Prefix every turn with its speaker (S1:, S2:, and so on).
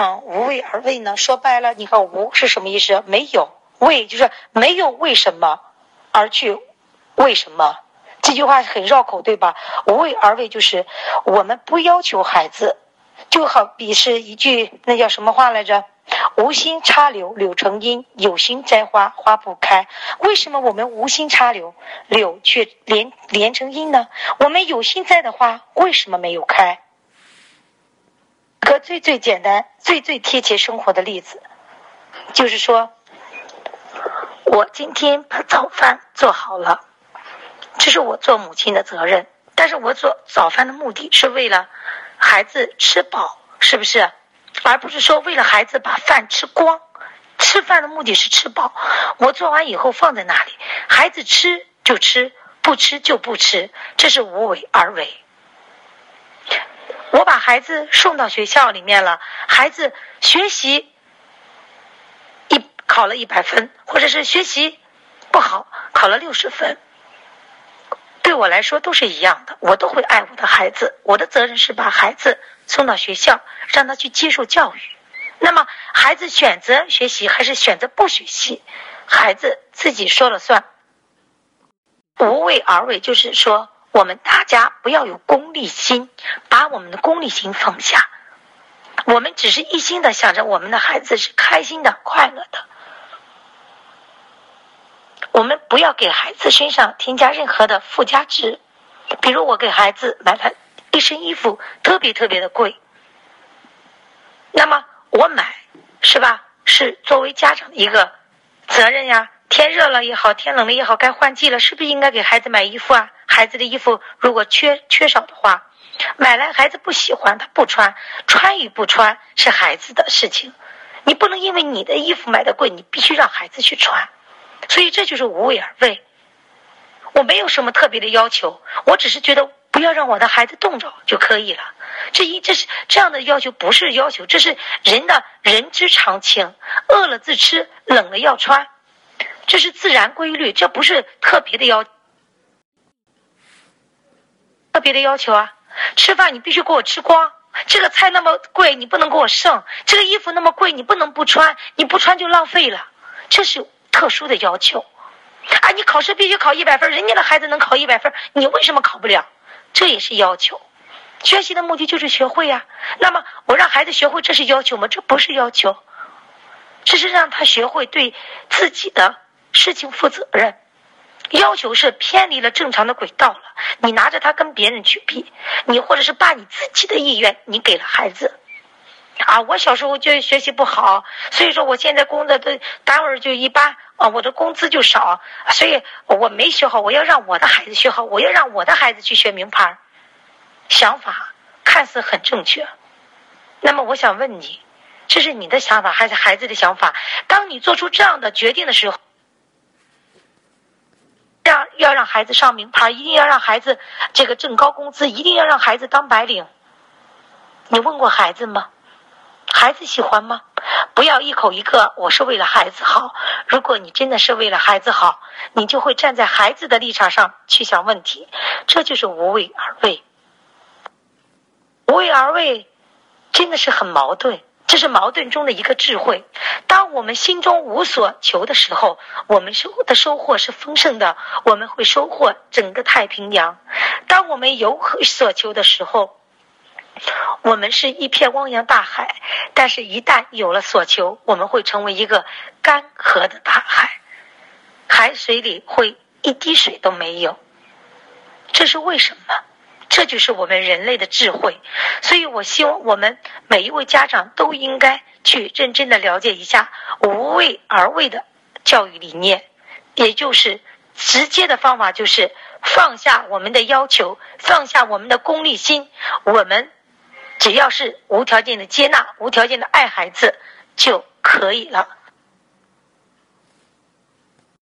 S1: 嗯，无为而为呢？说白了，你看无是什么意思？没有为，就是没有为什么而去为什么？这句话很绕口，对吧？无为而为就是我们不要求孩子，就好比是一句那叫什么话来着？无心插柳，柳成荫；有心栽花，花不开。为什么我们无心插柳，柳却连连成荫呢？我们有心栽的花，为什么没有开？个最最简单、最最贴切生活的例子，就是说，我今天把早饭做好了，这是我做母亲的责任。但是我做早饭的目的是为了孩子吃饱，是不是？而不是说为了孩子把饭吃光。吃饭的目的是吃饱。我做完以后放在那里，孩子吃就吃，不吃就不吃，这是无为而为。孩子送到学校里面了，孩子学习一考了一百分，或者是学习不好考了六十分，对我来说都是一样的，我都会爱我的孩子。我的责任是把孩子送到学校，让他去接受教育。那么孩子选择学习还是选择不学习，孩子自己说了算。无为而为，就是说。我们大家不要有功利心，把我们的功利心放下。我们只是一心的想着我们的孩子是开心的、快乐的。我们不要给孩子身上添加任何的附加值，比如我给孩子买了一身衣服，特别特别的贵。那么我买是吧？是作为家长的一个责任呀。天热了也好，天冷了也好，该换季了，是不是应该给孩子买衣服啊？孩子的衣服如果缺缺少的话，买来孩子不喜欢，他不穿，穿与不穿是孩子的事情。你不能因为你的衣服买的贵，你必须让孩子去穿。所以这就是无为而为。我没有什么特别的要求，我只是觉得不要让我的孩子冻着就可以了。这一这是这样的要求，不是要求，这是人的人之常情。饿了自吃，冷了要穿，这是自然规律，这不是特别的要。特别的要求啊！吃饭你必须给我吃光，这个菜那么贵，你不能给我剩；这个衣服那么贵，你不能不穿，你不穿就浪费了。这是特殊的要求啊！你考试必须考一百分，人家的孩子能考一百分，你为什么考不了？这也是要求。学习的目的就是学会呀。那么我让孩子学会，这是要求吗？这不是要求，这是让他学会对自己的事情负责任。要求是偏离了正常的轨道了，你拿着它跟别人去比，你或者是把你自己的意愿你给了孩子，啊，我小时候就学习不好，所以说我现在工作的单位就一般啊，我的工资就少，所以我没学好，我要让我的孩子学好，我要让我的孩子去学名牌，想法看似很正确，那么我想问你，这是你的想法还是孩子的想法？当你做出这样的决定的时候。要让孩子上名牌，一定要让孩子这个挣高工资，一定要让孩子当白领。你问过孩子吗？孩子喜欢吗？不要一口一个我是为了孩子好。如果你真的是为了孩子好，你就会站在孩子的立场上去想问题。这就是无为而为。无为而为，真的是很矛盾。这是矛盾中的一个智慧。当我们心中无所求的时候，我们收的收获是丰盛的，我们会收获整个太平洋。当我们有所求的时候，我们是一片汪洋大海。但是，一旦有了所求，我们会成为一个干涸的大海，海水里会一滴水都没有。这是为什么？这就是我们人类的智慧，所以我希望我们每一位家长都应该去认真的了解一下无为而为的教育理念，也就是直接的方法就是放下我们的要求，放下我们的功利心，我们只要是无条件的接纳、无条件的爱孩子就可以了。